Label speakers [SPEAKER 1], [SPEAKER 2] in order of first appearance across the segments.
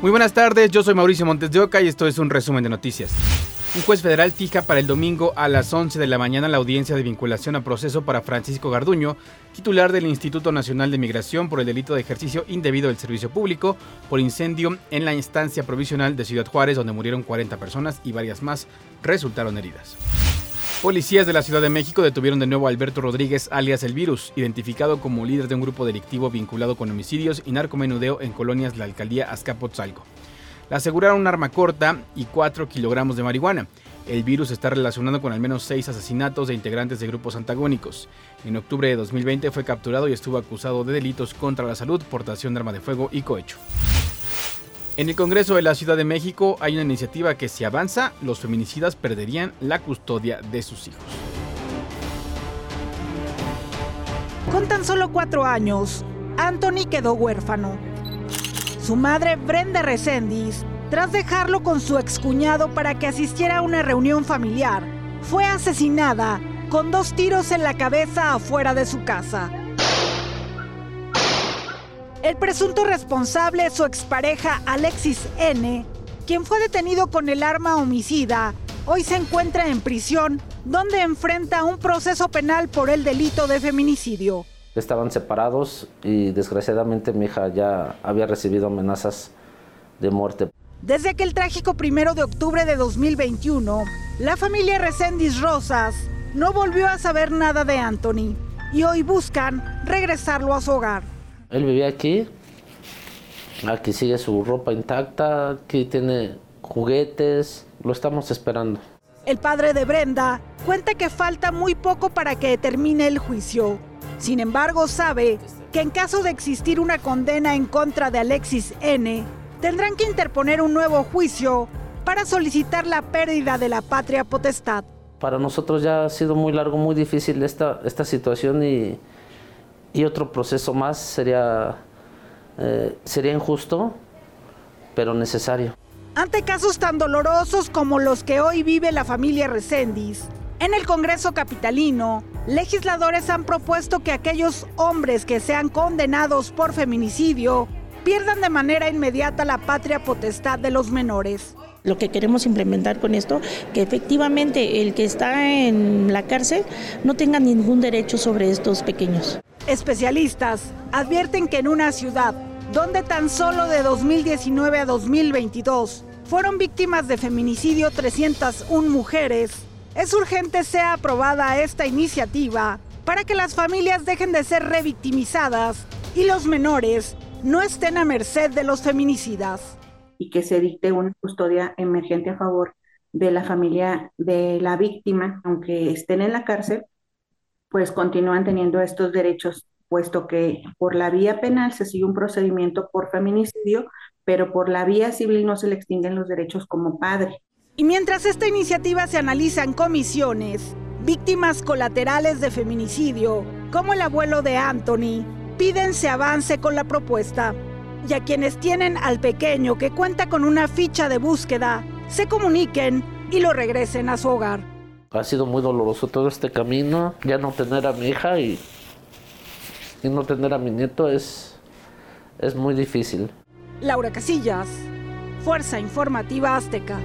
[SPEAKER 1] Muy buenas tardes, yo soy Mauricio Montes de Oca y esto es un resumen de noticias. Un juez federal fija para el domingo a las 11 de la mañana la audiencia de vinculación a proceso para Francisco Garduño, titular del Instituto Nacional de Migración por el delito de ejercicio indebido del servicio público por incendio en la instancia provisional de Ciudad Juárez, donde murieron 40 personas y varias más resultaron heridas. Policías de la Ciudad de México detuvieron de nuevo a Alberto Rodríguez, alias El Virus, identificado como líder de un grupo delictivo vinculado con homicidios y narcomenudeo en colonias de la alcaldía Azcapotzalco. Le aseguraron un arma corta y 4 kilogramos de marihuana. El virus está relacionado con al menos seis asesinatos de integrantes de grupos antagónicos. En octubre de 2020 fue capturado y estuvo acusado de delitos contra la salud, portación de arma de fuego y cohecho. En el Congreso de la Ciudad de México hay una iniciativa que si avanza, los feminicidas perderían la custodia de sus hijos.
[SPEAKER 2] Con tan solo cuatro años, Anthony quedó huérfano. Su madre, Brenda Resendiz, tras dejarlo con su excuñado para que asistiera a una reunión familiar, fue asesinada con dos tiros en la cabeza afuera de su casa. El presunto responsable es su expareja Alexis N., quien fue detenido con el arma homicida. Hoy se encuentra en prisión, donde enfrenta un proceso penal por el delito de feminicidio.
[SPEAKER 3] Estaban separados y desgraciadamente mi hija ya había recibido amenazas de muerte.
[SPEAKER 2] Desde aquel trágico primero de octubre de 2021, la familia Reséndiz Rosas no volvió a saber nada de Anthony y hoy buscan regresarlo a su hogar.
[SPEAKER 3] Él vivía aquí, aquí sigue su ropa intacta, aquí tiene juguetes, lo estamos esperando.
[SPEAKER 2] El padre de Brenda cuenta que falta muy poco para que termine el juicio. Sin embargo, sabe que en caso de existir una condena en contra de Alexis N., tendrán que interponer un nuevo juicio para solicitar la pérdida de la patria potestad.
[SPEAKER 3] Para nosotros ya ha sido muy largo, muy difícil esta, esta situación y y otro proceso más sería, eh, sería injusto, pero necesario.
[SPEAKER 2] Ante casos tan dolorosos como los que hoy vive la familia Reséndiz, en el Congreso Capitalino, legisladores han propuesto que aquellos hombres que sean condenados por feminicidio pierdan de manera inmediata la patria potestad de los menores.
[SPEAKER 4] Lo que queremos implementar con esto, que efectivamente el que está en la cárcel no tenga ningún derecho sobre estos pequeños.
[SPEAKER 2] Especialistas advierten que en una ciudad donde tan solo de 2019 a 2022 fueron víctimas de feminicidio 301 mujeres, es urgente sea aprobada esta iniciativa para que las familias dejen de ser revictimizadas y los menores no estén a merced de los feminicidas.
[SPEAKER 5] Y que se dicte una custodia emergente a favor de la familia de la víctima, aunque estén en la cárcel, pues continúan teniendo estos derechos, puesto que por la vía penal se sigue un procedimiento por feminicidio, pero por la vía civil no se le extinguen los derechos como padre.
[SPEAKER 2] Y mientras esta iniciativa se analiza en comisiones, víctimas colaterales de feminicidio, como el abuelo de Anthony, piden se avance con la propuesta. Y a quienes tienen al pequeño que cuenta con una ficha de búsqueda, se comuniquen y lo regresen a su hogar.
[SPEAKER 3] Ha sido muy doloroso todo este camino, ya no tener a mi hija y, y no tener a mi nieto es, es muy difícil.
[SPEAKER 2] Laura Casillas, Fuerza Informativa Azteca.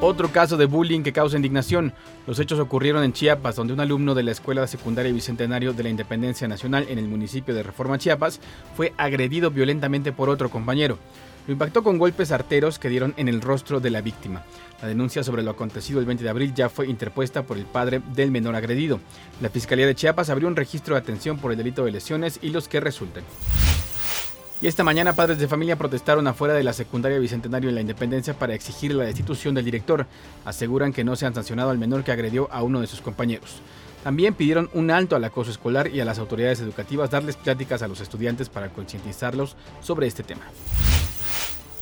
[SPEAKER 1] Otro caso de bullying que causa indignación. Los hechos ocurrieron en Chiapas, donde un alumno de la Escuela Secundaria Bicentenario de la Independencia Nacional en el municipio de Reforma Chiapas fue agredido violentamente por otro compañero. Lo impactó con golpes arteros que dieron en el rostro de la víctima. La denuncia sobre lo acontecido el 20 de abril ya fue interpuesta por el padre del menor agredido. La Fiscalía de Chiapas abrió un registro de atención por el delito de lesiones y los que resulten. Y esta mañana padres de familia protestaron afuera de la secundaria Bicentenario en la Independencia para exigir la destitución del director. Aseguran que no se han sancionado al menor que agredió a uno de sus compañeros. También pidieron un alto al acoso escolar y a las autoridades educativas darles pláticas a los estudiantes para concientizarlos sobre este tema.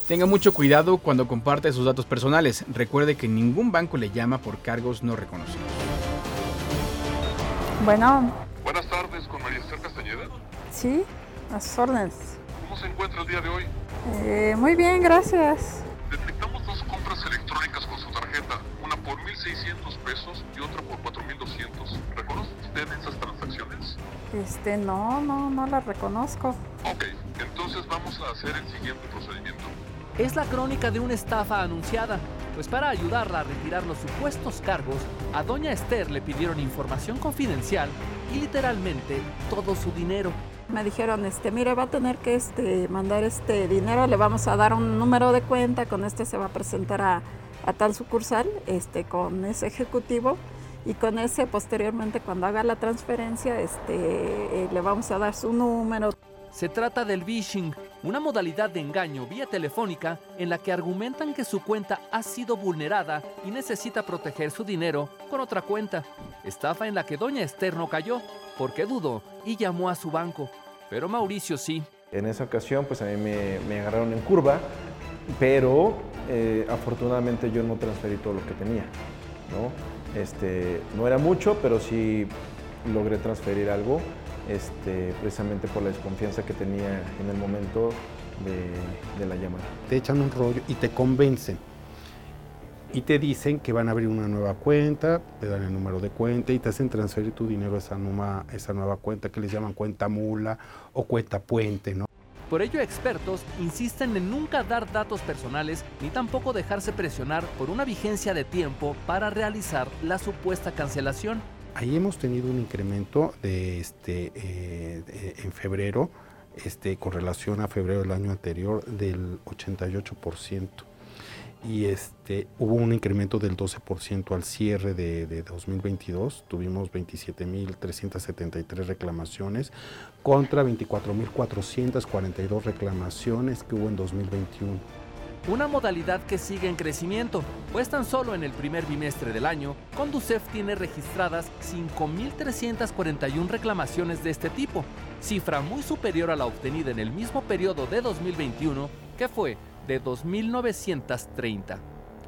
[SPEAKER 1] Tenga mucho cuidado cuando comparte sus datos personales. Recuerde que ningún banco le llama por cargos no reconocidos.
[SPEAKER 6] Bueno.
[SPEAKER 7] Buenas tardes, con María Esther Castañeda.
[SPEAKER 6] Sí, a sus órdenes.
[SPEAKER 7] ¿Cómo se encuentra el día de hoy?
[SPEAKER 6] Eh, muy bien, gracias.
[SPEAKER 7] Detectamos dos compras electrónicas con su tarjeta, una por 1.600 pesos y otra por 4.200. ¿Reconoce usted esas transacciones?
[SPEAKER 6] Este, no, no, no las reconozco.
[SPEAKER 7] Ok, entonces Entonces vamos a hacer el siguiente procedimiento.
[SPEAKER 8] Es la crónica de una estafa anunciada, pues para ayudarla a retirar los supuestos cargos, a doña Esther le pidieron información confidencial y literalmente todo su dinero.
[SPEAKER 6] Me dijeron, este, mire, va a tener que este, mandar este dinero, le vamos a dar un número de cuenta, con este se va a presentar a, a tal sucursal, este, con ese ejecutivo y con ese posteriormente cuando haga la transferencia este, eh, le vamos a dar su número.
[SPEAKER 8] Se trata del phishing, una modalidad de engaño vía telefónica en la que argumentan que su cuenta ha sido vulnerada y necesita proteger su dinero con otra cuenta. Estafa en la que doña Esther no cayó porque dudó y llamó a su banco, pero Mauricio sí.
[SPEAKER 9] En esa ocasión pues a mí me, agarraron en curva, pero eh, afortunadamente yo no transferí todo lo que tenía. ¿no? Este, no era mucho, pero sí logré transferir algo este, precisamente por la desconfianza que tenía en el momento de, de la llamada.
[SPEAKER 10] Te echan un rollo y te convencen. Y te dicen que van a abrir una nueva cuenta, te dan el número de cuenta y te hacen transferir tu dinero a esa, numa- esa nueva cuenta que les llaman cuenta mula o cuenta puente, ¿no?
[SPEAKER 8] Por ello, expertos insisten en nunca dar datos personales ni tampoco dejarse presionar por una vigencia de tiempo para realizar la supuesta cancelación.
[SPEAKER 10] Ahí hemos tenido un incremento de este eh, en febrero, este, con relación a febrero del año anterior, del 88%. Y este, hubo un incremento del 12% al cierre de, de 2022. Tuvimos 27.373 reclamaciones contra 24.442 reclamaciones que hubo en 2021.
[SPEAKER 8] Una modalidad que sigue en crecimiento, pues tan solo en el primer bimestre del año, Conducef tiene registradas 5.341 reclamaciones de este tipo, cifra muy superior a la obtenida en el mismo periodo de 2021, que fue de 2.930.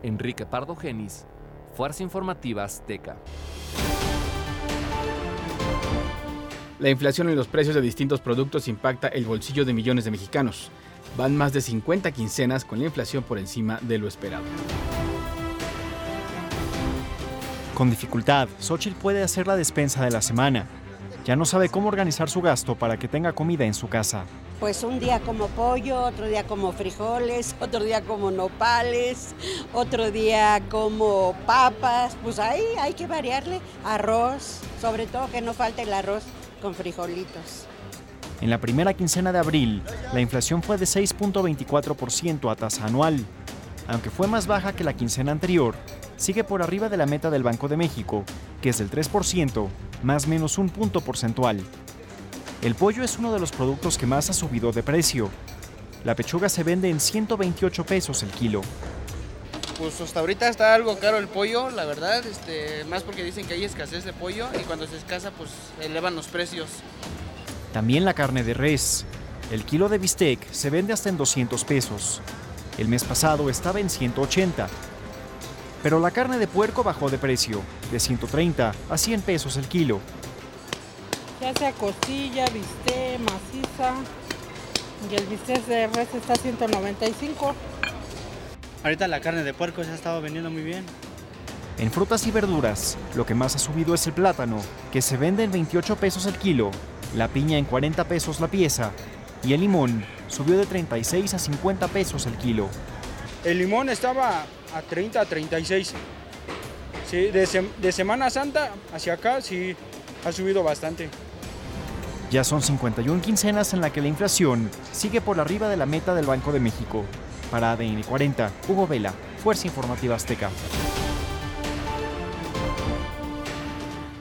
[SPEAKER 8] Enrique Pardo Genis, Fuerza Informativa Azteca.
[SPEAKER 1] La inflación en los precios de distintos productos impacta el bolsillo de millones de mexicanos. Van más de 50 quincenas con la inflación por encima de lo esperado.
[SPEAKER 11] Con dificultad, Xochitl puede hacer la despensa de la semana. Ya no sabe cómo organizar su gasto para que tenga comida en su casa.
[SPEAKER 12] Pues un día como pollo, otro día como frijoles, otro día como nopales, otro día como papas, pues ahí hay que variarle. Arroz, sobre todo que no falte el arroz con frijolitos.
[SPEAKER 11] En la primera quincena de abril, la inflación fue de 6.24% a tasa anual. Aunque fue más baja que la quincena anterior, sigue por arriba de la meta del Banco de México, que es del 3%, más menos un punto porcentual. El pollo es uno de los productos que más ha subido de precio. La pechuga se vende en 128 pesos el kilo.
[SPEAKER 13] Pues hasta ahorita está algo caro el pollo, la verdad, este, más porque dicen que hay escasez de pollo y cuando se escasa pues elevan los precios.
[SPEAKER 11] También la carne de res. El kilo de bistec se vende hasta en 200 pesos. El mes pasado estaba en 180. Pero la carne de puerco bajó de precio, de 130 a 100 pesos el kilo.
[SPEAKER 14] Ya sea costilla, bistec, maciza. Y el bistec de res está a 195.
[SPEAKER 15] Ahorita la carne de puerco se ha estado vendiendo muy bien.
[SPEAKER 11] En frutas y verduras, lo que más ha subido es el plátano, que se vende en 28 pesos el kilo, la piña en 40 pesos la pieza y el limón subió de 36 a 50 pesos el kilo.
[SPEAKER 16] El limón estaba a 30, a 36. Sí, de, sem- de Semana Santa hacia acá sí ha subido bastante.
[SPEAKER 11] Ya son 51 quincenas en la que la inflación sigue por arriba de la meta del Banco de México. Para ADN 40, Hugo Vela, Fuerza Informativa Azteca.